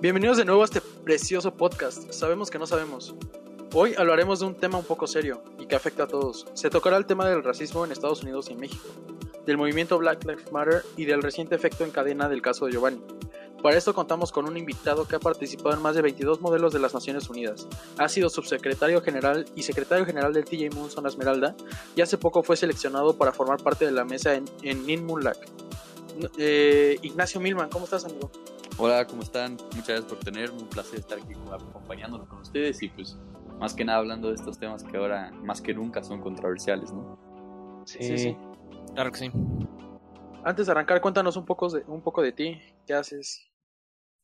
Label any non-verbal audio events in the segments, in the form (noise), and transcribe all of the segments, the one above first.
Bienvenidos de nuevo a este precioso podcast. Sabemos que no sabemos. Hoy hablaremos de un tema un poco serio y que afecta a todos. Se tocará el tema del racismo en Estados Unidos y México, del movimiento Black Lives Matter y del reciente efecto en cadena del caso de Giovanni. Para esto contamos con un invitado que ha participado en más de 22 modelos de las Naciones Unidas. Ha sido subsecretario general y secretario general del TJ Moon Zona Esmeralda y hace poco fue seleccionado para formar parte de la mesa en, en Ninmulak. Eh, Ignacio Milman, ¿cómo estás, amigo? Hola, ¿cómo están? Muchas gracias por tenerme, un placer estar aquí acompañándonos con ustedes y pues más que nada hablando de estos temas que ahora más que nunca son controversiales, ¿no? Sí, sí, sí. claro que sí. Antes de arrancar, cuéntanos un poco de, un poco de ti, ¿qué haces?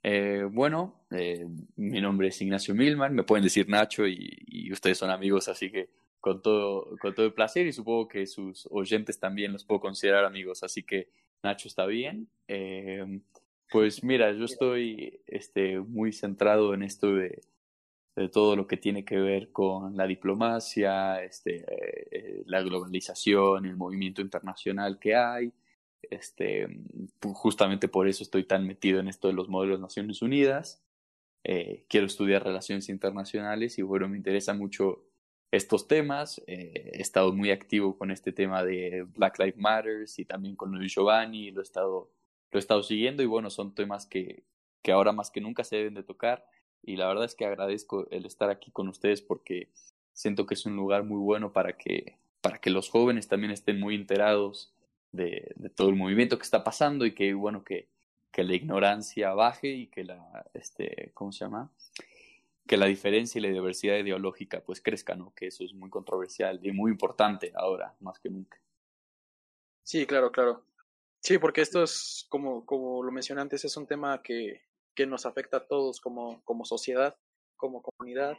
Eh, bueno, eh, mi nombre es Ignacio Milman, me pueden decir Nacho y, y, ustedes son amigos, así que con todo, con todo el placer y supongo que sus oyentes también los puedo considerar amigos, así que Nacho está bien. Eh, pues mira, yo estoy este, muy centrado en esto de, todo lo que tiene que ver con la diplomacia, este, eh, la globalización, el movimiento internacional que hay. Este, justamente por eso estoy tan metido en esto de los modelos de Naciones Unidas. Eh, quiero estudiar relaciones internacionales y bueno, me interesa mucho estos temas. Eh, he estado muy activo con este tema de Black Lives Matter y también con Luis Giovanni, lo he estado lo he estado siguiendo y bueno, son temas que, que ahora más que nunca se deben de tocar y la verdad es que agradezco el estar aquí con ustedes porque siento que es un lugar muy bueno para que, para que los jóvenes también estén muy enterados de, de todo el movimiento que está pasando y que bueno que, que la ignorancia baje y que la este ¿cómo se llama? que la diferencia y la diversidad ideológica pues crezca, ¿no? Que eso es muy controversial y muy importante ahora, más que nunca. Sí, claro, claro. Sí, porque esto es, como, como lo mencioné antes, es un tema que, que nos afecta a todos como, como sociedad, como comunidad.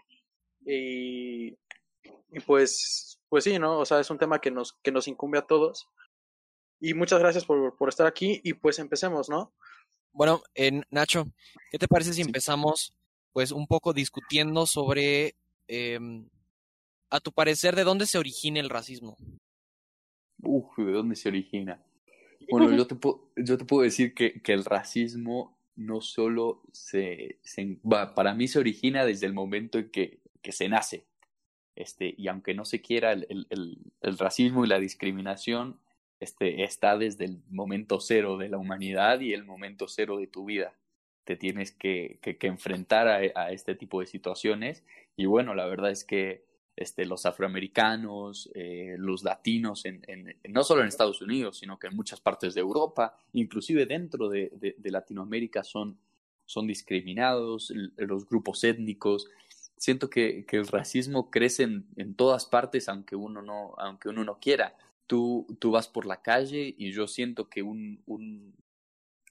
Y, y, pues, pues sí, ¿no? O sea, es un tema que nos, que nos incumbe a todos. Y muchas gracias por, por estar aquí y pues empecemos, ¿no? Bueno, eh, Nacho, ¿qué te parece si empezamos pues un poco discutiendo sobre, eh, a tu parecer, de dónde se origina el racismo? Uf, ¿de dónde se origina? Bueno, yo (laughs) te, puedo, yo te puedo decir que, que el racismo no solo se, se va, para mí se origina desde el momento en que, que se nace. Este, y aunque no se quiera, el, el, el, racismo y la discriminación este, está desde el momento cero de la humanidad y el momento cero de tu vida. Te tienes que, que, que enfrentar a, a, este tipo de situaciones. Y bueno, la verdad es que este, los afroamericanos, eh, los latinos, en, en, no solo en Estados Unidos, sino que en muchas partes de Europa, inclusive dentro de, de, de Latinoamérica, son, son discriminados, los grupos étnicos. Siento que, que el racismo crece en, en, todas partes, aunque uno no, aunque uno no quiera. Tú, tú vas por la calle y yo siento que un, un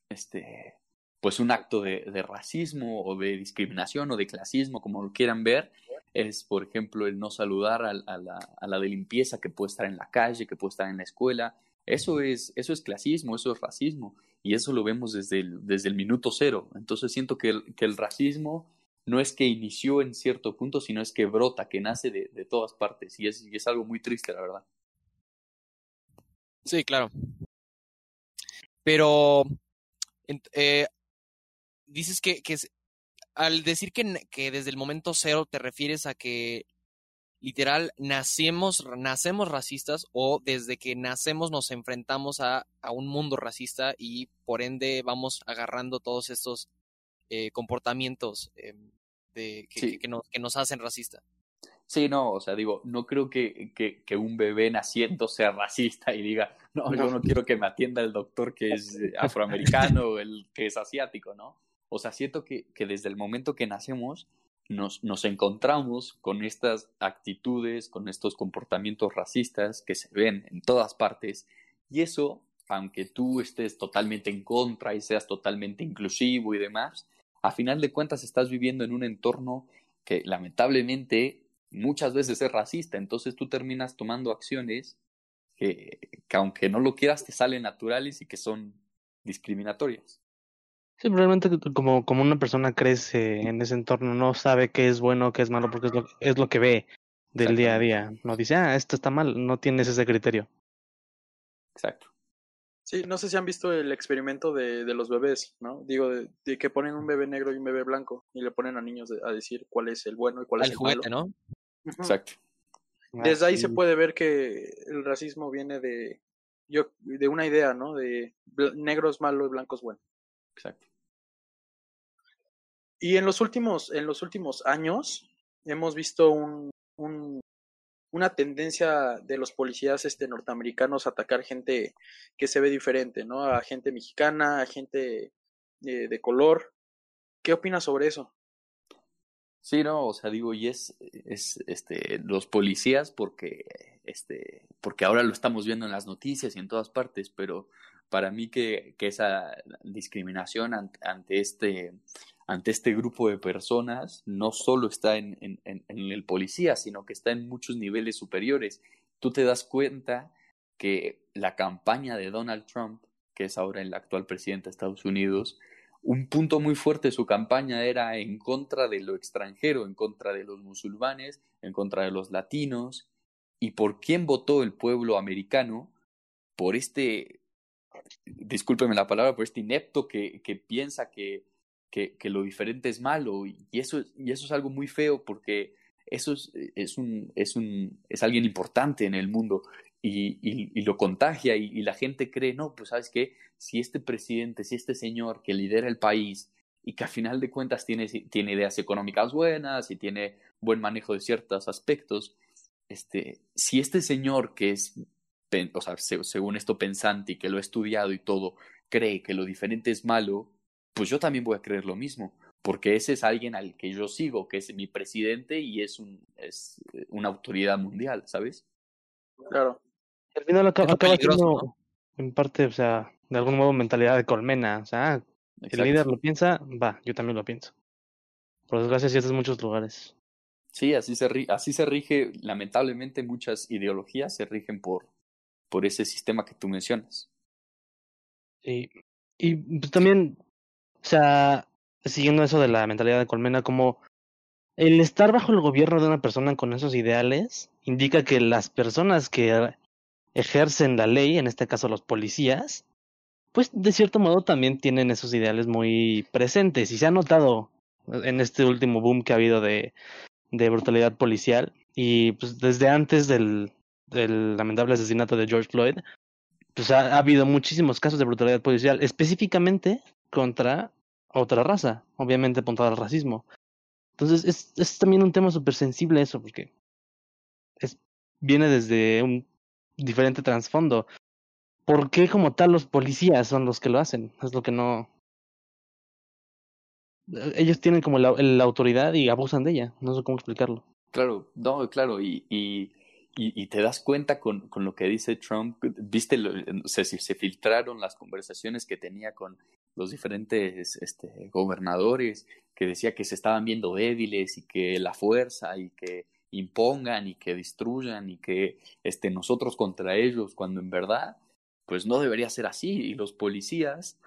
este, pues un acto de, de racismo o de discriminación o de clasismo, como lo quieran ver, es, por ejemplo, el no saludar a, a, la, a, la, de limpieza que puede estar en la calle, que puede estar en la escuela. Eso es, eso es clasismo, eso es racismo. Y eso lo vemos desde el, desde el minuto cero. Entonces siento que el, que el racismo no es que inició en cierto punto, sino es que brota, que nace de, de todas partes. Y es, es algo muy triste, la verdad. Sí, claro. Pero eh, dices que al decir que, que, desde el momento cero te refieres a que literal nacemos, nacemos racistas o desde que nacemos nos enfrentamos a, a un mundo racista y por ende vamos agarrando todos estos eh, comportamientos eh, de, que, sí. que, nos, que nos hacen racista. Sí, no, o sea, digo, no creo que, que, que, un bebé naciendo (laughs) sea racista y diga, no, no, yo no quiero que me atienda el doctor que es afroamericano o el que es asiático, ¿no? O sea, siento que, que desde el momento que nacemos nos, nos encontramos con estas actitudes, con estos comportamientos racistas que se ven en todas partes y eso, aunque tú estés totalmente en contra y seas totalmente inclusivo y demás, a final de cuentas estás viviendo en un entorno que lamentablemente muchas veces es racista, entonces tú terminas tomando acciones que, que aunque no lo quieras te salen naturales y que son discriminatorias. Sí, realmente como, como una persona crece en ese entorno, no sabe qué es bueno, qué es malo, porque es lo, es lo que ve del día a día. No dice, ah, esto está mal, no tienes ese criterio. Exacto. Sí, no sé si han visto el experimento de, de los bebés, ¿no? Digo, de, de que ponen un bebé negro y un bebé blanco y le ponen a niños de- a decir cuál es el bueno y cuál es Al el juguete, malo. ¿no? Exacto. Desde ahí se puede ver que el racismo viene de, yo, de una idea, ¿no? De bl- negro es malo y blanco es bueno. Exacto. Y en los últimos, en los últimos años hemos visto un, un- una tendencia de los policías este, norteamericanos a atacar gente que se ve diferente, ¿no? A gente mexicana, a gente eh, de color. ¿Qué opinas sobre eso? Sí, no, o sea, digo, y es, es este, los policías porque, este, porque ahora lo estamos viendo en las noticias y en todas partes, pero para mí que, esa discriminación ante, este, ante este grupo de personas no solo está en, en el policía, sino que está en muchos niveles superiores. Tú te das cuenta que la campaña de Donald Trump, que es ahora el actual presidente de Estados Unidos, un punto muy fuerte de su campaña era en contra de lo extranjero, en contra de los musulmanes, en contra de los latinos. ¿Y por quién votó el pueblo americano? Por este, discúlpeme la palabra, por este inepto que, que piensa que, que, que, lo diferente es malo. Y eso, y eso es algo muy feo porque eso es, es, un, es, un, es alguien importante en el mundo. Y, y, lo contagia y, y, la gente cree, no, pues sabes qué, si este presidente, si este señor que lidera el país y que a final de cuentas tiene, tiene ideas económicas buenas y tiene buen manejo de ciertos aspectos, este, si este señor que es, o sea, según esto pensante y que lo ha estudiado y todo, cree que lo diferente es malo, pues yo también voy a creer lo mismo, porque ese es alguien al que yo sigo, que es mi presidente y es, un, es una autoridad mundial, ¿sabes? Claro. Al final acaba, acaba siendo, en parte, o sea, de algún modo mentalidad de colmena. O sea, Exacto. el líder lo piensa, va, yo también lo pienso. Por desgracia, sí, en muchos lugares. Sí, así se, así se rige, lamentablemente muchas ideologías se rigen por, por ese sistema que tú mencionas. Sí, y pues, también, o sea, siguiendo eso de la mentalidad de colmena, como el estar bajo el gobierno de una persona con esos ideales indica que las personas que ejercen la ley, en este caso los policías, pues de cierto modo también tienen esos ideales muy presentes y se ha notado en este último boom que ha habido de, de brutalidad policial y pues desde antes del, del lamentable asesinato de George Floyd, pues ha, ha, habido muchísimos casos de brutalidad policial, específicamente contra otra raza, obviamente contra el racismo. Entonces es, es también un tema súper sensible eso, porque es, viene desde un diferente trasfondo. ¿Por qué como tal los policías son los que lo hacen? Es lo que no... Ellos tienen como la, la autoridad y abusan de ella. No sé cómo explicarlo. Claro, no, claro, y, y, y, y te das cuenta con, con, lo que dice Trump, viste, lo, si se filtraron las conversaciones que tenía con los diferentes este, gobernadores, que decía que se estaban viendo débiles y que la fuerza y que impongan y que destruyan y que este, nosotros contra ellos, cuando en verdad, pues no debería ser así. Y los policías,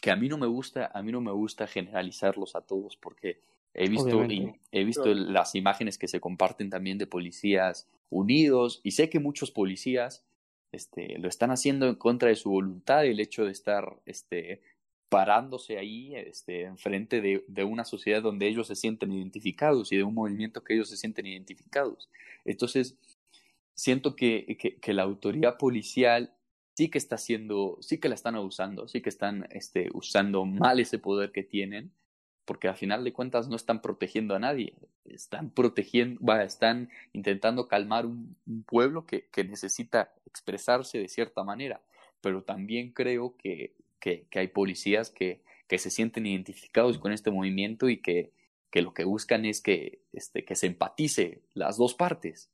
que a mí no me gusta, a mí no me gusta generalizarlos a todos porque he visto, he visto las imágenes que se comparten también de policías unidos y sé que muchos policías este, lo están haciendo en contra de su voluntad, el hecho de estar este, parándose ahí este, enfrente de, una sociedad donde ellos se sienten identificados y de un movimiento que ellos se sienten identificados. Entonces, siento que, la autoridad policial sí que está haciendo, sí que la están abusando, sí que están usando mal ese poder que tienen, porque al final de cuentas no están protegiendo a nadie, están protegiendo, va, están intentando calmar un, un pueblo que, que necesita expresarse de cierta manera, pero también creo que que, que, hay policías que, que, se sienten identificados con este movimiento y que, que lo que buscan es que, este, que se empatice las dos partes.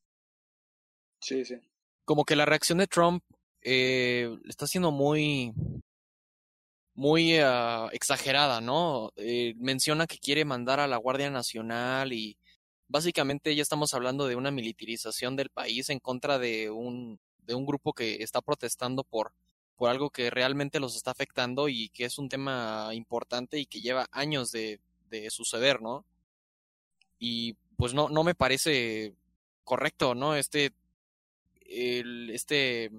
Sí, sí. Como que la reacción de Trump eh, está siendo muy, muy uh, exagerada, ¿no? Eh, menciona que quiere mandar a la Guardia Nacional y básicamente ya estamos hablando de una militarización del país en contra de un, de un grupo que está protestando por por algo que realmente los está afectando y que es un tema importante y que lleva años de, de suceder, ¿no? Y pues no, no me parece correcto, ¿no? Este, el, este,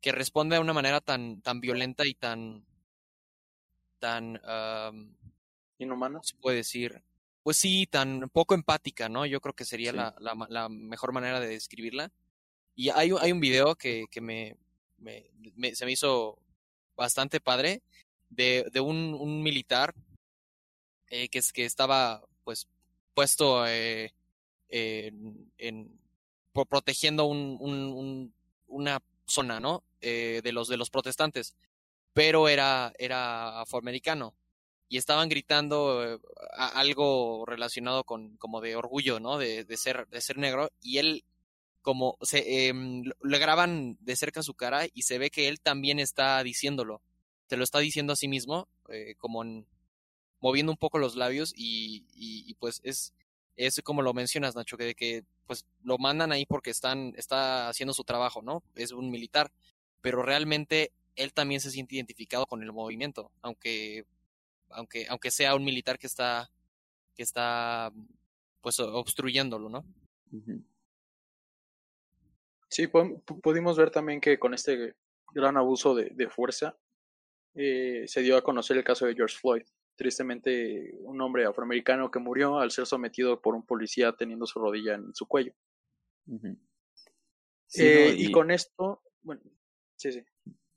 que responde de una manera tan, tan violenta y tan, tan, um, inhumana. se puede decir? Pues sí, tan poco empática, ¿no? Yo creo que sería la, la, la, mejor manera de describirla. Y hay, hay un video que, que me, me, me, se me hizo bastante padre de, de un, un militar eh, que, es, que estaba pues puesto eh, en, en, protegiendo un, un, una zona, ¿no? Eh, de los de los protestantes, pero era era afroamericano y estaban gritando eh, algo relacionado con como de orgullo, ¿no? De, de ser de ser negro y él como se eh, le graban de cerca su cara y se ve que él también está diciéndolo, se lo está diciendo a sí mismo, eh, como en, moviendo un poco los labios y, y, y pues es es como lo mencionas, Nacho, que, que pues lo mandan ahí porque están, está haciendo su trabajo, ¿no? Es un militar, pero realmente él también se siente identificado con el movimiento, aunque, aunque, aunque sea un militar que está, que está, pues obstruyéndolo, ¿no? Sí, pudimos ver también que con este gran abuso de, de fuerza eh, se dio a conocer el caso de George Floyd, tristemente un hombre afroamericano que murió al ser sometido por un policía teniendo su rodilla en su cuello. sí, eh, y... y... con esto, bueno, sí, sí.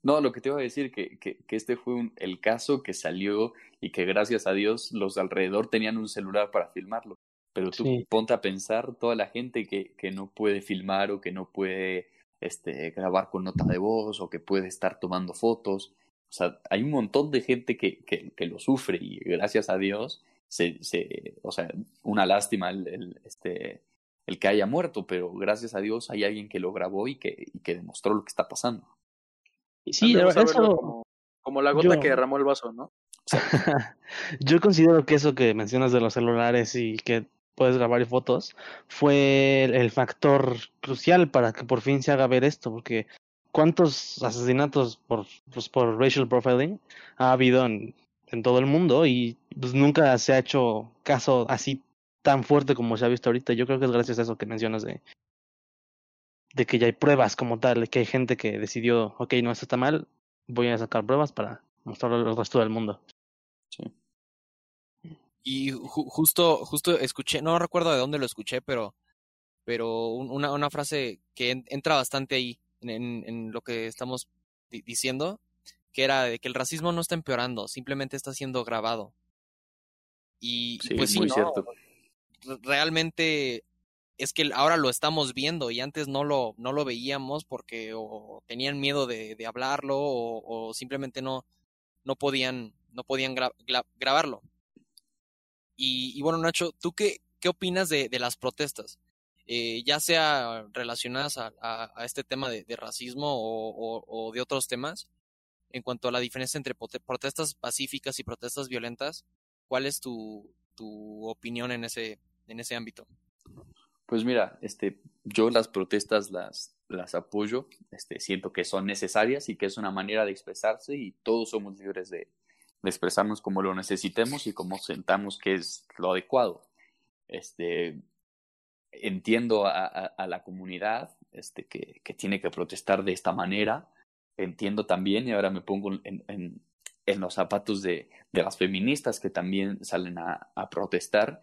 No, lo que te iba a decir, que, que, que este fue un, el caso que salió y que gracias a Dios los de alrededor tenían un celular para filmarlo. Pero tú sí. ponte a pensar toda la gente que, que no puede filmar o que no puede este, grabar con nota de voz o que puede estar tomando fotos. O sea, hay un montón de gente que, que, que lo sufre y gracias a Dios, se, se, o sea, una lástima el, el, este, el que haya muerto, pero gracias a Dios hay alguien que lo grabó y que, y que demostró lo que está pasando. Sí, eso... Como, como, la gota yo... que derramó el vaso, ¿no? (laughs) yo considero que eso que mencionas de los celulares y que puedes grabar fotos fue el factor crucial para que por fin se haga ver esto, porque cuántos asesinatos por, pues, por racial profiling ha habido en, en todo el mundo y pues nunca se ha hecho caso así tan fuerte como se ha visto ahorita. Yo creo que es gracias a eso que mencionas de, de que ya hay pruebas como tal, que hay gente que decidió, ok, no, esto está mal, voy a sacar pruebas para mostrarlo al resto del mundo. Sí. Y ju justo, justo escuché, no recuerdo de dónde lo escuché, pero, pero una, una frase que en, entra bastante ahí en, en lo que estamos di diciendo, que era de que el racismo no está empeorando, simplemente está siendo grabado. Y sí, pues sí, muy no, cierto. realmente es que ahora lo estamos viendo y antes no lo, no lo veíamos porque o tenían miedo de, de hablarlo o, simplemente no, no podían, no podían gra gra grabarlo. Y, y, bueno, Nacho, ¿tú qué, qué opinas de, las protestas? eh, ya sea relacionadas a, a, este tema de, racismo o, de otros temas, en cuanto a la diferencia entre protestas pacíficas y protestas violentas, ¿cuál es tu, opinión en ese ámbito? Pues mira, este, yo las protestas las, las apoyo, este, siento que son necesarias y que es una manera de expresarse y todos somos libres de, expresarnos como lo necesitemos y como sentamos que es lo adecuado. Este, entiendo a, la comunidad este, que, que, tiene que protestar de esta manera. Entiendo también, y ahora me pongo en, los zapatos de, de, las feministas que también salen a, a protestar,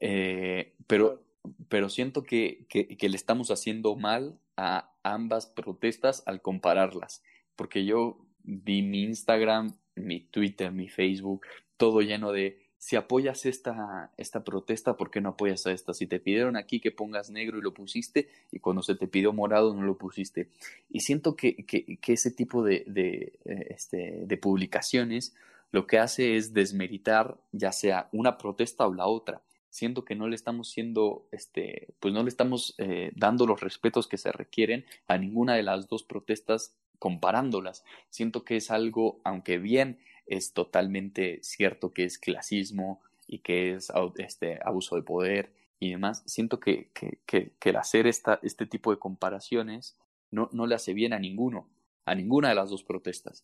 eh, pero, pero siento que, que, le estamos haciendo mal a ambas protestas al compararlas, porque yo vi mi Instagram, mi Twitter, mi Facebook, todo lleno de si apoyas esta, esta protesta, ¿por qué no apoyas a esta? Si te pidieron aquí que pongas negro y lo pusiste, y cuando se te pidió morado no lo pusiste. Y siento que, que, que ese tipo de, de, este, de publicaciones lo que hace es desmeritar ya sea una protesta o la otra. Siento que no le estamos siendo, este, pues no le estamos eh, dando los respetos que se requieren a ninguna de las dos protestas comparándolas. Siento que es algo, aunque bien es totalmente cierto que es clasismo y que es este, abuso de poder y demás, siento que, que, que, que el hacer esta, este tipo de comparaciones no, no le hace bien a ninguno, a ninguna de las dos protestas.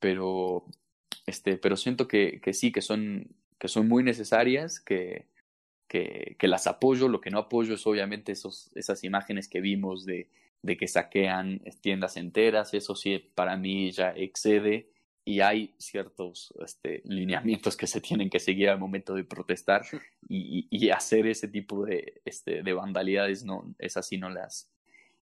Pero, este, pero siento que, que sí, que son, que son muy necesarias, que, que, que las apoyo. Lo que no apoyo es obviamente esos, esas imágenes que vimos de, de que saquean tiendas enteras, eso sí para mí ya excede. Y hay ciertos este, lineamientos que se tienen que seguir al momento de protestar (laughs) y, y, hacer ese tipo de, este, de vandalidades, no, es así, no las,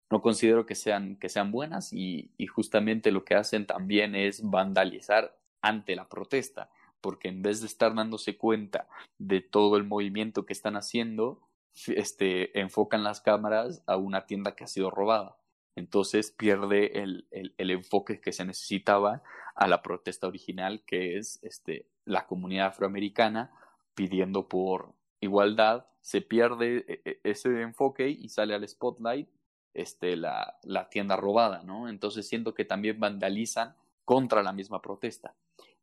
no considero que sean, que sean buenas. Y, y justamente lo que hacen también es vandalizar ante la protesta, porque en vez de estar dándose cuenta de todo el movimiento que están haciendo, (laughs) este, enfocan las cámaras a una tienda que ha sido robada. Entonces pierde el, el, enfoque que se necesitaba a la protesta original, que es este, la comunidad afroamericana pidiendo por igualdad, se pierde e, e, ese enfoque y sale al spotlight este, la, la tienda robada, ¿no? Entonces siento que también vandalizan contra la misma protesta.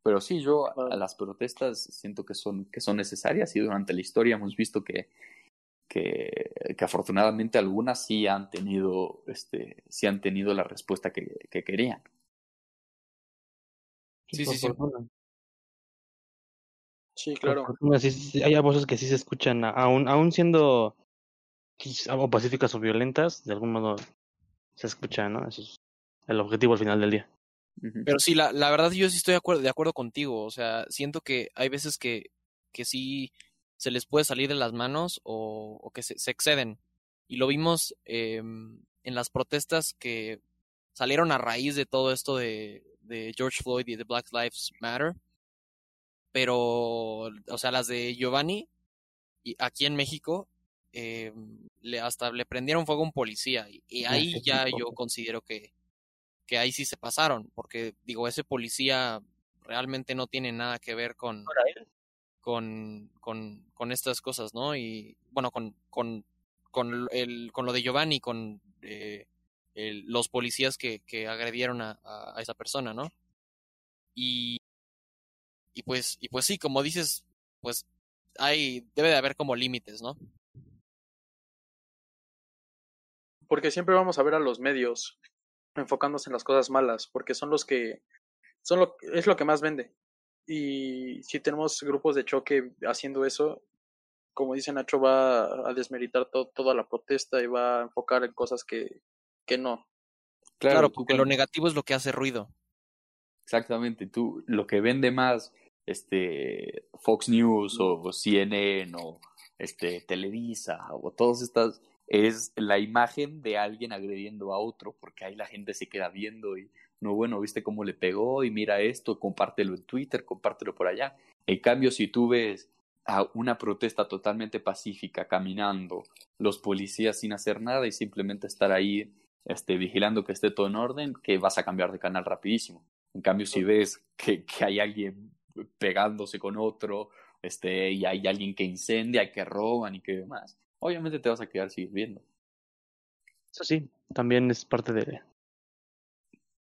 Pero sí, yo a, las protestas siento que son, que son necesarias y durante la historia hemos visto que, que, que afortunadamente algunas sí han tenido, este, sí han tenido la respuesta que, que querían. Sí, sí, sí. Sí, claro. sí, sí, hay voces que sí se escuchan, aún, aún siendo o pacíficas o violentas, de algún modo se escucha, ¿no? Eso es el objetivo al final del día. Pero sí, la, la verdad yo sí estoy de acuerdo, de acuerdo contigo. O sea, siento que hay veces que, que sí se les puede salir de las manos o, o que se, se, exceden. Y lo vimos eh, en las protestas que salieron a raíz de todo esto de, de George Floyd y de Black Lives Matter. Pero, o sea, las de Giovanni, y aquí en México, eh, le, hasta le prendieron fuego a un policía. Y, y ahí ya yo considero que, que ahí sí se pasaron, porque digo, ese policía realmente no tiene nada que ver con, con, con, con estas cosas, ¿no? Y bueno, con, con, con, el, con lo de Giovanni, con eh, el, los policías que, que agredieron a, a, a, esa persona, ¿no? Y, y pues, y pues sí, como dices, pues hay, debe de haber como límites, ¿no? Porque siempre vamos a ver a los medios enfocándose en las cosas malas, porque son los que son lo es lo que más vende. Y si tenemos grupos de choque haciendo eso, como dice Nacho, va a desmeritar to toda la protesta y va a enfocar en cosas que, que no. Claro, claro porque lo negativo es lo que hace ruido. Exactamente, tú lo que vende más este Fox News o CNN o este Televisa o todas estas es la imagen de alguien agrediendo a otro, porque ahí la gente se queda viendo y no, bueno, viste cómo le pegó y mira esto, compártelo en Twitter, compártelo por allá. En cambio, si tú ves a una protesta totalmente pacífica caminando, los policías sin hacer nada y simplemente estar ahí este, vigilando que esté todo en orden, que vas a cambiar de canal rapidísimo. En cambio, si ves que, que hay alguien pegándose con otro, este, y hay alguien que incendia, y que roban y que demás, obviamente te vas a quedar sirviendo. Eso sí, también es parte de.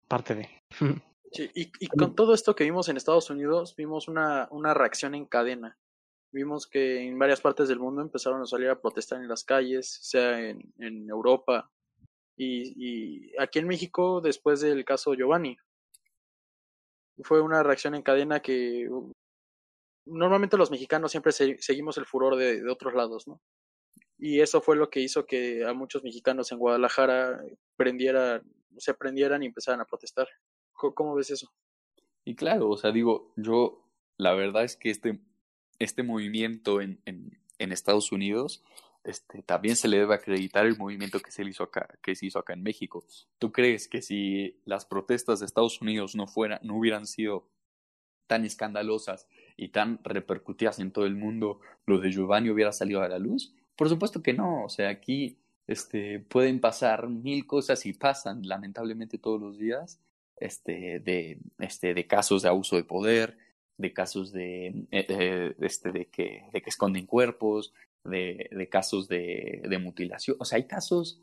Parte de. (laughs) Sí, y, y con todo esto que vimos en Estados Unidos, vimos una, una reacción en cadena. Vimos que en varias partes del mundo empezaron a salir a protestar en las calles, sea en, en Europa. Y, y aquí en México, después del caso Giovanni, fue una reacción en cadena que normalmente los mexicanos siempre se, seguimos el furor de, de, otros lados, ¿no? Y eso fue lo que hizo que a muchos mexicanos en Guadalajara prendieran, se prendieran y empezaran a protestar. ¿Cómo ves eso? Y claro, o sea, digo, yo, la verdad es que este, este movimiento en, en, Estados Unidos, este, también se le debe acreditar el movimiento que se hizo acá, que se hizo acá en México. ¿Tú crees que si las protestas de Estados Unidos no fueran, no hubieran sido tan escandalosas y tan repercutidas en todo el mundo, lo de Giovanni hubiera salido a la luz? Por supuesto que no, o sea, aquí este, pueden pasar mil cosas y pasan lamentablemente todos los días este, de, este, de casos de abuso de poder, de casos de, eh, este, de, que, de que esconden cuerpos, de, de casos de, mutilación. O sea, hay casos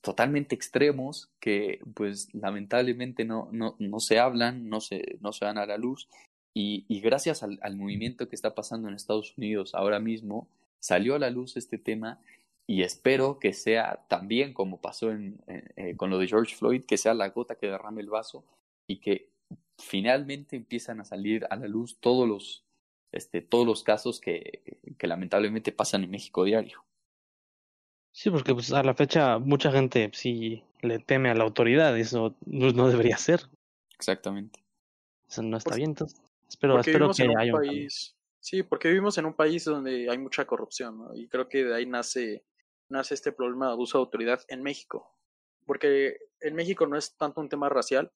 totalmente extremos que pues lamentablemente no, se hablan, no se, dan a la luz y, y gracias al, al movimiento que está pasando en Estados Unidos ahora mismo, salió a la luz este tema y espero que sea también como pasó en, eh, con lo de George Floyd, que sea la gota que derrame el vaso y que finalmente empiezan a salir a la luz todos los, este, todos los casos que, que lamentablemente pasan en México diario. Sí, porque pues a la fecha mucha gente sí le teme a la autoridad, eso no, no debería ser. Exactamente. Eso no está Por- bien, entonces espero, espero que un haya un país, sí, porque vivimos en un país donde hay mucha corrupción, ¿no? Y creo que de ahí nace, nace este problema de abuso de autoridad en México. Porque en México no es tanto un tema racial,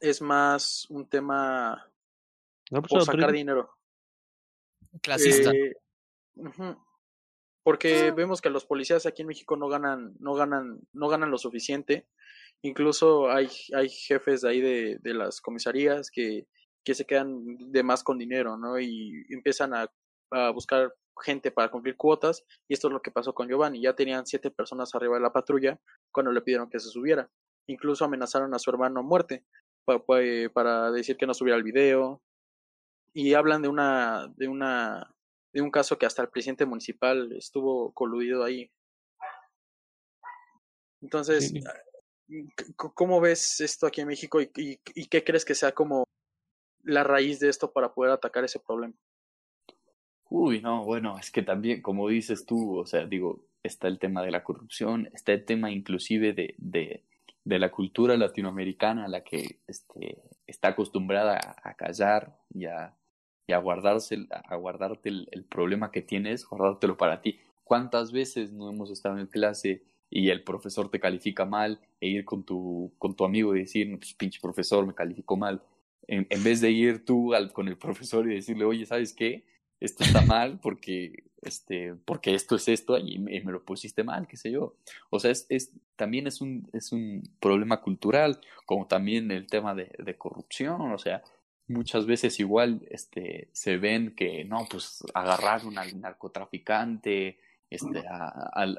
es más un tema No, pues, por sacar autoridad- dinero. Clasista. Eh. Porque vemos que los policías aquí en México no ganan, no ganan, no ganan lo suficiente. Incluso hay, hay jefes de ahí de, de las comisarías que, que se quedan de más con dinero, ¿no? Y empiezan a, a buscar gente para cumplir cuotas. Y esto es lo que pasó con Giovanni. Ya tenían siete personas arriba de la patrulla cuando le pidieron que se subiera. Incluso amenazaron a su hermano a muerte pa- pa- eh, para decir que no subiera el video. Y hablan de una, de una, de un caso que hasta el presidente municipal estuvo coludido ahí. Entonces, Sí. c- ¿cómo ves esto aquí en México y, y, y qué crees que sea como la raíz de esto para poder atacar ese problema? Uy, no, bueno, es que también, como dices tú, o sea, digo, está el tema de la corrupción, está el tema inclusive de, de, de la cultura latinoamericana, a la que este, está acostumbrada a, callar y a, y a guardarse, a guardarte el, el problema que tienes, guardártelo para ti. ¿Cuántas veces no hemos estado en clase y el profesor te califica mal e ir con tu, con tu amigo y decir, "No, pues pinche profesor, me calificó mal? En, en vez de ir tú al, con el profesor y decirle, oye, ¿sabes qué? esto está (laughs) mal porque, este, porque esto es esto y me, lo pusiste mal, qué sé yo. O sea, es, es, también es un, es un problema cultural, como también el tema de, de corrupción, o sea, muchas veces igual este, se ven que, no, pues agarraron al narcotraficante, este, al,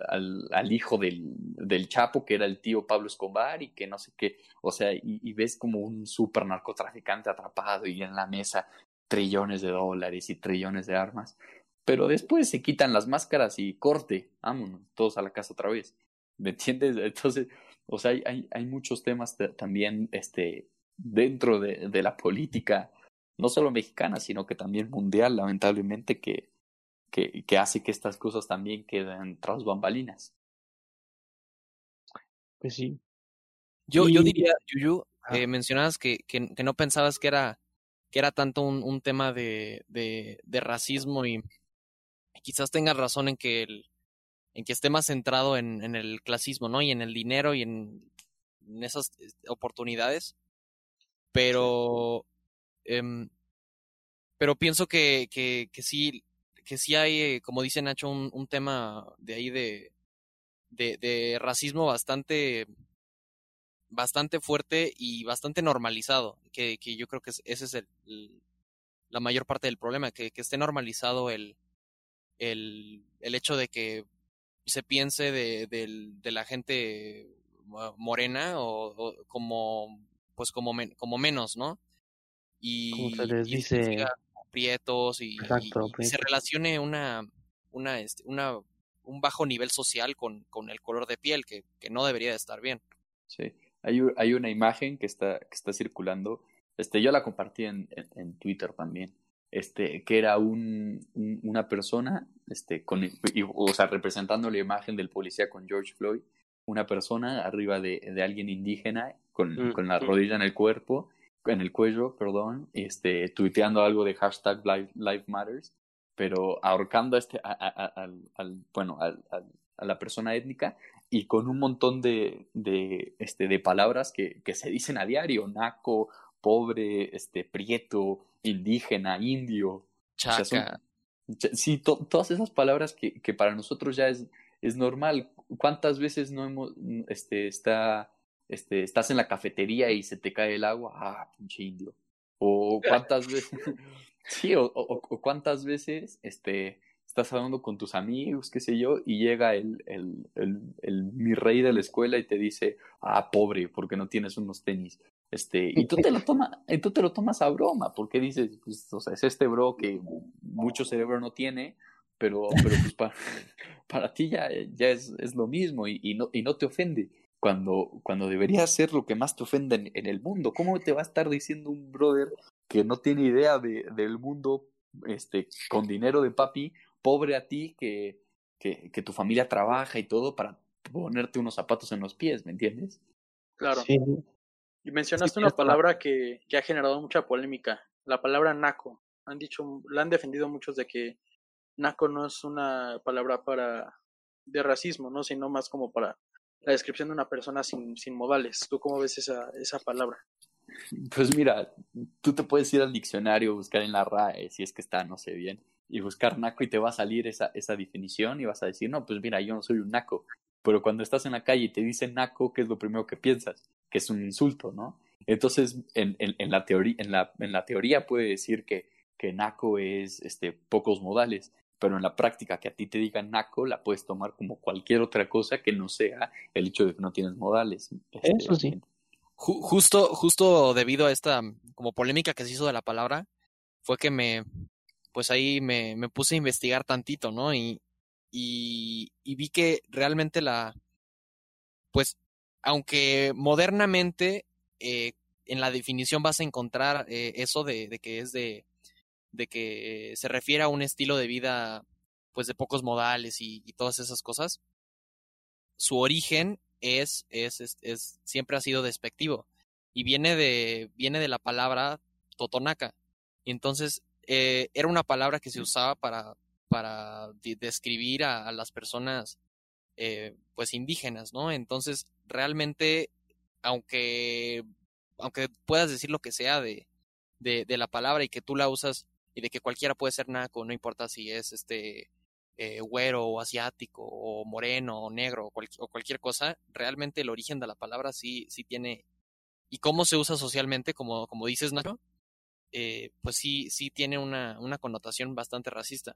al, hijo del, del Chapo, que era el tío Pablo Escobar, y que no sé qué, o sea, y, ves como un super narcotraficante atrapado y en la mesa trillones de dólares y trillones de armas, pero después se quitan las máscaras y corte, vámonos, todos a la casa otra vez, ¿me entiendes? (laughs) Entonces, o sea, hay, hay, muchos temas también este, dentro de, de la política, no solo mexicana, sino que también mundial, lamentablemente, que, que, que hace que estas cosas también queden tras bambalinas. Pues sí. Yo, yo diría, Yuyu, Ah. eh, mencionabas que, que, que no pensabas que era, que era tanto un, un tema de, de, de racismo y quizás tengas razón en que el, en que esté más centrado en, en el clasismo, ¿no? Y en el dinero y en, en esas eh, oportunidades. Pero, em, pero pienso que, que, que sí, que sí hay, eh, como dice Nacho, un, un tema de ahí de, de, de racismo bastante bastante fuerte y bastante normalizado, que, que yo creo que es- ese es el, el- la mayor parte del problema, que, que esté normalizado el, el, el hecho de que se piense de, del- de la gente mo- morena o, o como pues como, men- como menos, ¿no? Y, Como se les y dice- prietos y, Exacto, y- y se relacione una, una, este, una, un bajo nivel social con, con el color de piel, que, que no debería de estar bien. Sí. Hay, hay una imagen que está, que está circulando. Este, yo la compartí en, en, en Twitter también. Este, que era un, un- una persona, este, con, y- o sea, representando la imagen del policía con George Floyd, una persona arriba de, de alguien indígena con, Mm. con la rodilla en el cuerpo, en el cuello, perdón, este, tuiteando algo de hashtag Life, Life Matters, pero ahorcando a este, a- a- a- al, bueno, a la persona étnica y con un montón de, de, este, de palabras que, que se dicen a diario, naco, pobre, este, prieto, indígena, indio. O sea, son- Chaca. sí, to- todas esas palabras que, que para nosotros ya es, es normal. ¿Cuántas veces no hemos, este, está, este, estás en la cafetería y se te cae el agua? Ah, pinche indio. O (laughs) cuántas veces, (laughs) sí, o, o- o cuántas veces, este, estás hablando con tus amigos, qué sé yo, y llega el, el, el, el mi rey de la escuela y te dice, ah, pobre, porque no tienes unos tenis. Este, y tú te lo tomas, y tú te lo tomas a broma, porque dices, pues, o sea, es este bro que mucho cerebro no tiene, pero, pero pues para, (laughs) para ti ya, ya es, es lo mismo y, y no, y no te ofende. Cuando, cuando debería ser lo que más te ofende en, en el mundo. ¿Cómo te va a estar diciendo un brother que no tiene idea de, del mundo este, con dinero de papi, pobre a ti, que, que, que tu familia trabaja y todo para ponerte unos zapatos en los pies, ¿me entiendes? Claro. Sí. Y mencionaste Sí, una palabra que, que ha generado mucha polémica, la palabra naco. Han dicho, la han defendido muchos de que naco no es una palabra para de racismo, ¿no? Sino más como para la descripción de una persona sin, sin modales. ¿Tú cómo ves esa, esa palabra? Pues mira, tú te puedes ir al diccionario, buscar en la RAE, si es que está, no sé bien, y buscar naco y te va a salir esa, esa definición y vas a decir, no, pues mira, yo no soy un naco. Pero cuando estás en la calle y te dicen naco, ¿qué es lo primero que piensas? Que es un insulto, ¿no? Entonces, en, en, en la, teoría, en, la, en la teoría puede decir que, que naco es este, pocos modales, pero en la práctica que a ti te digan naco la puedes tomar como cualquier otra cosa que no sea el hecho de que no tienes modales. Este, Eso sí. Ju- justo, justo debido a esta como polémica que se hizo de la palabra, fue que me, pues ahí me, me puse a investigar tantito, ¿no? Y, y, y vi que realmente la, pues, aunque modernamente eh, en la definición vas a encontrar eh, eso de, de que es de, de que se refiere a un estilo de vida, pues, de pocos modales y, y todas esas cosas, su origen es, es, es, es, siempre ha sido despectivo y viene de, viene de la palabra totonaca. Y entonces eh, era una palabra que se usaba para, para de- describir a, a las personas eh, pues indígenas, ¿no? Entonces realmente, aunque, aunque puedas decir lo que sea de, de, de la palabra y que tú la usas y de que cualquiera puede ser naco, no importa si es este eh, güero o asiático o moreno o negro o, cual- o cualquier cosa, realmente el origen de la palabra sí, sí tiene, y cómo se usa socialmente, como, como dices, Nacho, eh, pues sí, sí tiene una, una connotación bastante racista.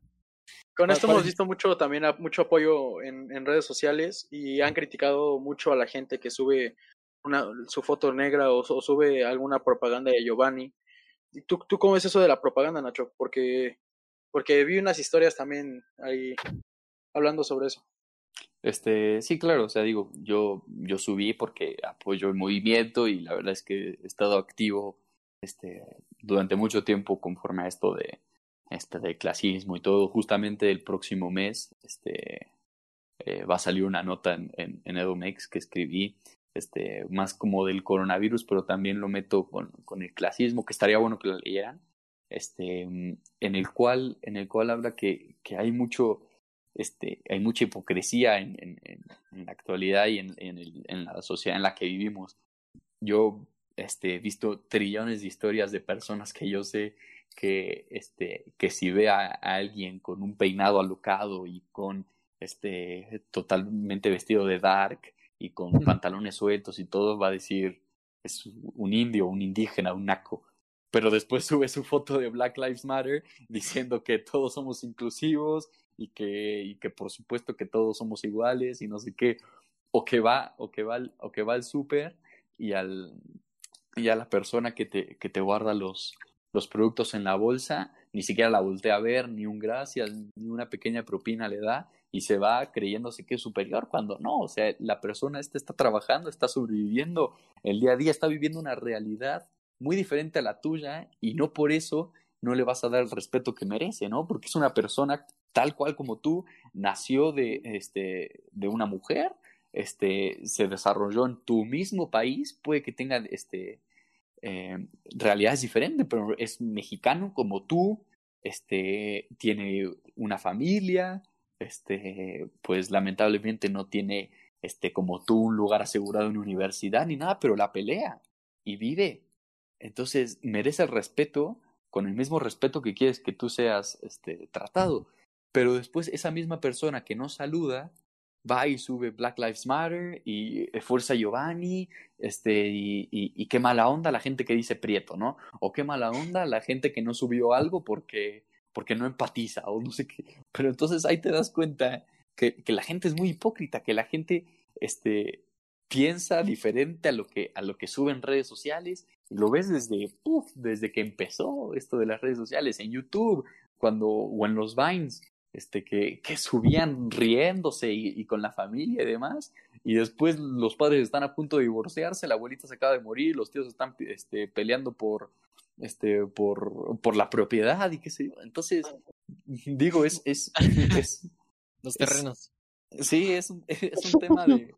Con esto hemos visto mucho también a- mucho apoyo en, en redes sociales y han criticado mucho a la gente que sube una, su foto negra o, o sube alguna propaganda de Giovanni. ¿Y tú, tú cómo ves eso de la propaganda, Nacho? Porque, porque vi unas historias también ahí hablando sobre eso. Este, sí, claro, o sea, digo, yo, yo subí porque apoyo el movimiento y la verdad es que he estado activo este, durante mucho tiempo conforme a esto de, este, de clasismo y todo. Justamente el próximo mes este, eh, va a salir una nota en, en, en Edomex que escribí, este, más como del coronavirus, pero también lo meto con, con el clasismo, que estaría bueno que lo leyeran, este, en el cual, en el cual habla que, que hay mucho este, hay mucha hipocresía en, en, en, en la actualidad y en, en, el, en, la sociedad en la que vivimos. Yo este, he visto trillones de historias de personas que yo sé que, este, que si ve a, a alguien con un peinado alocado y con este, totalmente vestido de dark y con pantalones sueltos y todo, va a decir es un indio, un indígena, un naco pero después sube su foto de Black Lives Matter diciendo que todos somos inclusivos y que, y que por supuesto que todos somos iguales y no sé qué, o que va, o que va, o que va al súper y al y a la persona que te, que te guarda los, los productos en la bolsa, ni siquiera la voltea a ver, ni un gracias, ni una pequeña propina le da, y se va creyéndose que es superior, cuando no, o sea, la persona esta está trabajando, está sobreviviendo el día a día, está viviendo una realidad muy diferente a la tuya y no por eso no le vas a dar el respeto que merece, ¿no? Porque es una persona tal cual como tú, nació de, este, de una mujer, este, se desarrolló en tu mismo país, puede que tenga este, eh, realidades diferentes, pero es mexicano como tú, este, tiene una familia, este, pues lamentablemente no tiene, este, como tú, un lugar asegurado en universidad ni nada, pero la pelea y vive entonces merece el respeto con el mismo respeto que quieres que tú seas este, tratado. Pero después esa misma persona que no saluda va y sube Black Lives Matter y Fuerza Giovanni, este, y, y, y, qué mala onda la gente que dice prieto, ¿no? O qué mala onda la gente que no subió algo porque, porque no empatiza o no sé qué. Pero entonces ahí te das cuenta que, que la gente es muy hipócrita, que la gente este, piensa diferente a lo que, a lo que sube en redes sociales lo ves desde, uf, desde que empezó esto de las redes sociales, en YouTube, cuando, o en los Vines, este, que, que subían riéndose y, y, con la familia y demás, y después los padres están a punto de divorciarse, la abuelita se acaba de morir, los tíos están este, peleando por, este, por, por la propiedad y qué sé yo. Entonces, digo, es, es, (laughs) es los terrenos. Sí, es un, (laughs) es un tema (laughs) de,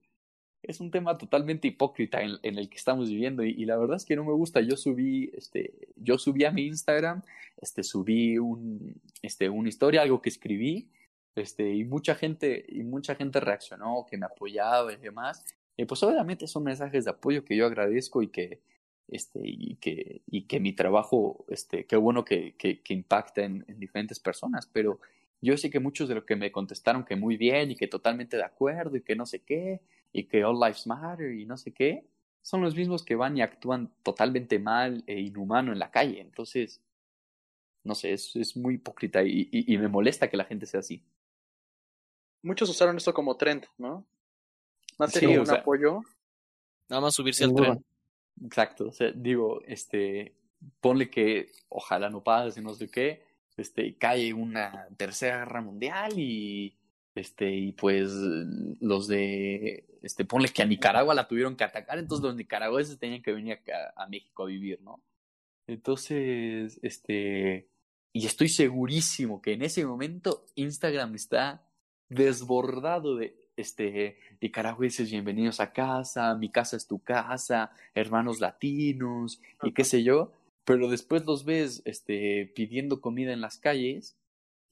es un tema totalmente hipócrita en, en el que estamos viviendo y, y, la verdad es que no me gusta. Yo subí, este, yo subí a mi Instagram, este, subí un, este, una historia, algo que escribí, este, y mucha gente, y mucha gente reaccionó, que me apoyaba y demás. Y pues obviamente son mensajes de apoyo que yo agradezco y que, este, y que, y que mi trabajo, este, qué bueno que, que, que impacta en, en diferentes personas, pero yo sé que muchos de los que me contestaron que muy bien y que totalmente de acuerdo y que no sé qué, y que All Lives Matter y no sé qué, son los mismos que van y actúan totalmente mal e inhumano en la calle. Entonces, no sé, es, es muy hipócrita y, y, y, me molesta que la gente sea así. Muchos usaron esto como trend, ¿no? Más que sí, como un sea, apoyo. Nada más subirse al tren. Exacto, o sea, digo, este, ponle que ojalá no pase, no sé qué, este, cae una tercera guerra mundial y este y pues los de este ponle que a Nicaragua la tuvieron que atacar entonces los nicaragüenses tenían que venir acá a México a vivir no entonces este y estoy segurísimo que en ese momento Instagram está desbordado de este nicaragüenses bienvenidos a casa mi casa es tu casa hermanos latinos y qué sé yo pero después los ves este pidiendo comida en las calles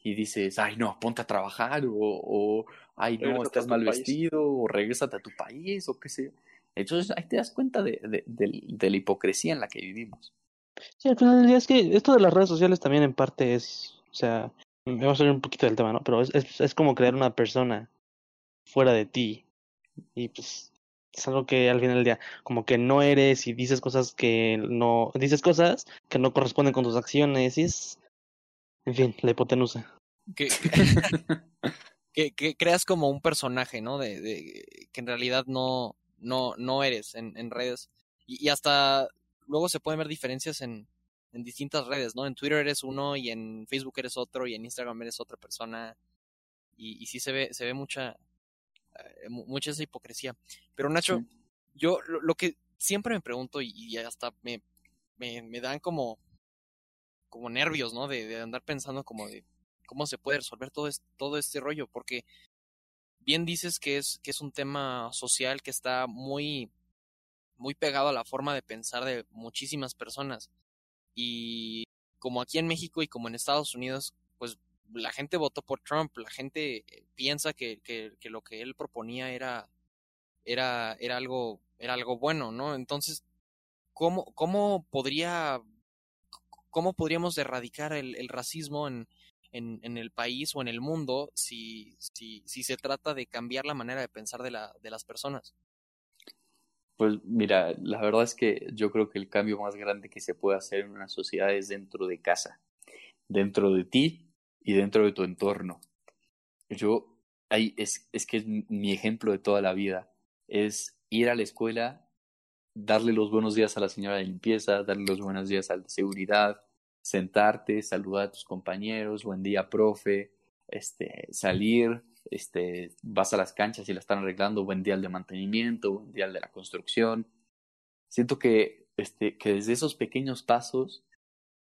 y dices, ay no, ponte a trabajar o, o ay no, estás mal país. vestido o regrésate a tu país o qué sé yo. Entonces ahí te das cuenta de, de, de, de, la hipocresía en la que vivimos. Sí, al final del día es que esto de las redes sociales también en parte es, o sea, me va a salir un poquito del tema, ¿no? Pero es, es, es como crear una persona fuera de ti y pues es algo que al final del día como que no eres y dices cosas que no dices cosas que no corresponden con tus acciones y es en fin, la hipotenusa. (laughs) Que, que, que, creas como un personaje, ¿no? De, de, que en realidad no, no, no eres en, en redes. Y, y, hasta luego se pueden ver diferencias en, en distintas redes, ¿no? En Twitter eres uno y en Facebook eres otro y en Instagram eres otra persona. Y, y sí se ve, se ve mucha, mucha esa hipocresía. Pero Nacho, sí. yo lo, lo, que siempre me pregunto y, y hasta me, me, me dan como como nervios, ¿no? De, de, andar pensando como de cómo se puede resolver todo, este, todo este rollo, porque bien dices que es, que es un tema social que está muy, muy pegado a la forma de pensar de muchísimas personas. Y como aquí en México y como en Estados Unidos, pues la gente votó por Trump, la gente piensa que, lo que él proponía era, era, algo, bueno, ¿no? Entonces, ¿cómo, cómo podría cómo podríamos erradicar el, racismo en, el país o en el mundo si, si, si se trata de cambiar la manera de pensar de, la, de las personas? Pues mira, la verdad es que yo creo que el cambio más grande que se puede hacer en una sociedad es dentro de casa, dentro de ti y dentro de tu entorno. Yo, ahí es, es que es mi ejemplo de toda la vida, es ir a la escuela darle los buenos días a la señora de limpieza, darle los buenos días al de seguridad, sentarte, saludar a tus compañeros, buen día, profe, este, salir, este, vas a las canchas y la están arreglando, buen día al de mantenimiento, buen día al de la construcción. Siento que, este, que desde esos pequeños pasos,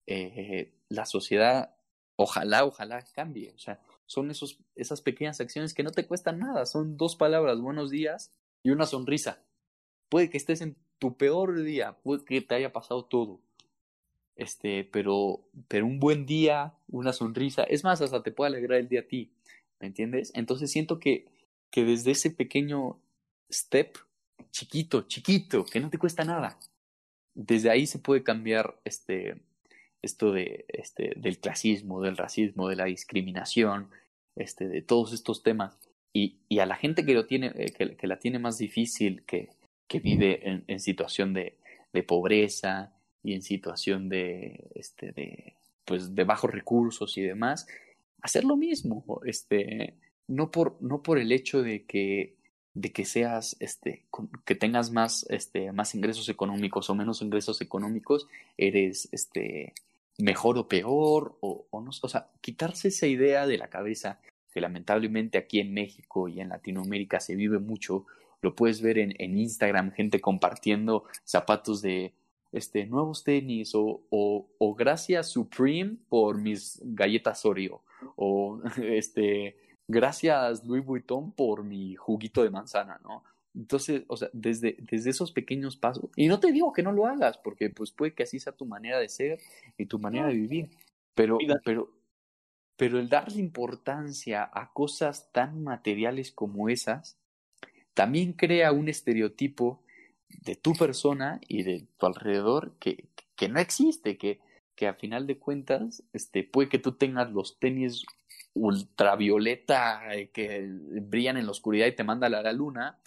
eh, la sociedad, ojalá, ojalá cambie. O sea, son esos, esas pequeñas acciones que no te cuestan nada, son dos palabras, buenos días y una sonrisa. Puede que estés en tu peor día, puede que te haya pasado todo. Este, pero, pero un buen día, una sonrisa, es más, hasta te puede alegrar el día a ti, ¿me entiendes? Entonces siento que, que desde ese pequeño step, chiquito, chiquito, que no te cuesta nada, desde ahí se puede cambiar este, esto de, este, del clasismo, del racismo, de la discriminación, este, de todos estos temas. Y, y a la gente que lo tiene, eh, que, que la tiene más difícil, que, que vive en, en situación de, de, pobreza y en situación de, este, de, pues, de bajos recursos y demás, hacer lo mismo, este, no por, no por el hecho de que, de que seas, este, que tengas más, este, más ingresos económicos o menos ingresos económicos, eres, este, mejor o peor, o, o no, o sea, quitarse esa idea de la cabeza que lamentablemente aquí en México y en Latinoamérica se vive mucho, lo puedes ver en, en Instagram, gente compartiendo zapatos de este, nuevos tenis o, o, o gracias Supreme por mis galletas Oreo o (laughs) este, gracias Louis Vuitton por mi juguito de manzana, ¿no? Entonces, o sea, desde, desde esos pequeños pasos, y no te digo que no lo hagas, porque pues puede que así sea tu manera de ser y tu manera de vivir, pero, pero, pero el darle importancia a cosas tan materiales como esas, también crea un estereotipo de tu persona y de tu alrededor que, que no existe, que, que a final de cuentas, este, puede que tú tengas los tenis ultravioleta eh, que brillan en la oscuridad y te manda a la luna,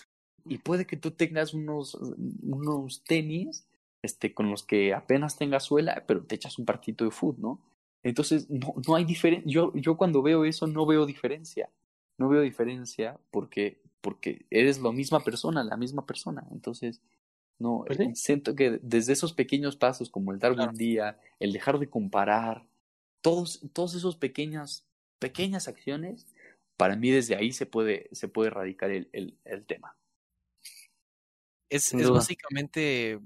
y puede que tú tengas unos, unos tenis este, con los que apenas tengas suela, pero te echas un partito de fútbol, ¿no? Entonces, no, no hay diferencia. Yo, yo cuando veo eso no veo diferencia. No veo diferencia porque, porque eres la misma persona, la misma persona. Entonces, no, pues eh, siento que desde esos pequeños pasos, como el dar un día, el dejar de comparar, todos, todos esos pequeñas, pequeñas acciones, para mí desde ahí se puede, se puede erradicar el, el, el tema. Es, es básicamente,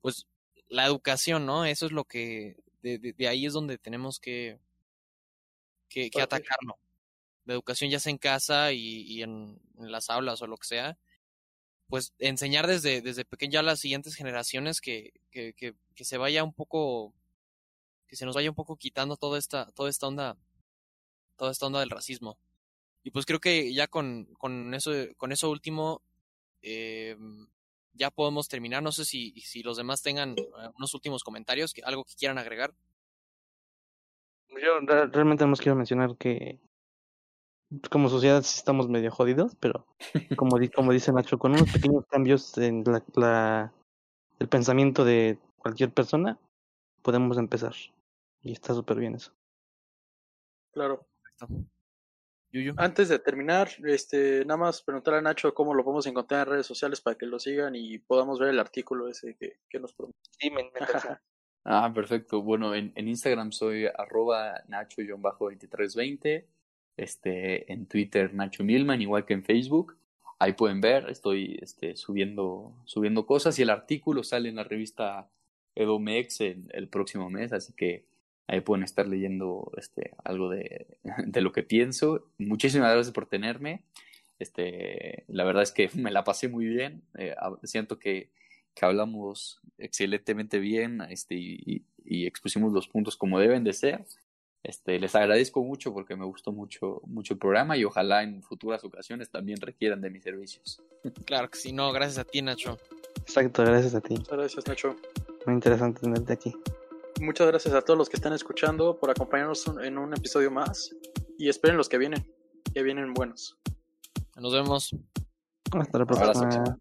pues, la educación, ¿no? Eso es lo que, de, de, ahí es donde tenemos que, que, que atacarlo. La educación ya sea en casa y, y en, en, las aulas o lo que sea, pues enseñar desde, desde pequeño a las siguientes generaciones que, que, que, que se vaya un poco, que se nos vaya un poco quitando toda esta, toda esta onda, toda esta onda del racismo. Y pues creo que ya con, con eso, con eso último, eh, ya podemos terminar. No sé si, si los demás tengan eh, unos últimos comentarios, que, algo que quieran agregar. Yo realmente no quiero mencionar que como sociedad sí estamos medio jodidos, pero como, como dice Nacho, con unos pequeños cambios en la, la, el pensamiento de cualquier persona, podemos empezar. Y está súper bien eso. Claro. Antes de terminar, este, nada más preguntar a Nacho cómo lo podemos encontrar en redes sociales para que lo sigan y podamos ver el artículo ese que, que nos promete. Sí, me, me (laughs) Ah, perfecto. Bueno, en, en Instagram soy arroba nacho-2320. Este, en Twitter Nacho Milman, igual que en Facebook. Ahí pueden ver, estoy este, subiendo, subiendo cosas y el artículo sale en la revista Edomex en el próximo mes, así que Ahí pueden estar leyendo este, algo de, (laughs) de lo que pienso. Muchísimas gracias por tenerme. Este, la verdad es que (laughs) me la pasé muy bien. Eh, siento que, que, hablamos excelentemente bien este, y, y, expusimos los puntos como deben de ser. Este, les agradezco mucho porque me gustó mucho, mucho el programa y ojalá en futuras ocasiones también requieran de mis servicios. (laughs) Claro que sí, no, gracias a ti, Nacho. Exacto, gracias a ti. Gracias, Nacho. Muy interesante tenerte aquí. Muchas gracias a todos los que están escuchando por acompañarnos en un episodio más. Y esperen los que vienen, que vienen buenos. Nos vemos. Hasta la próxima.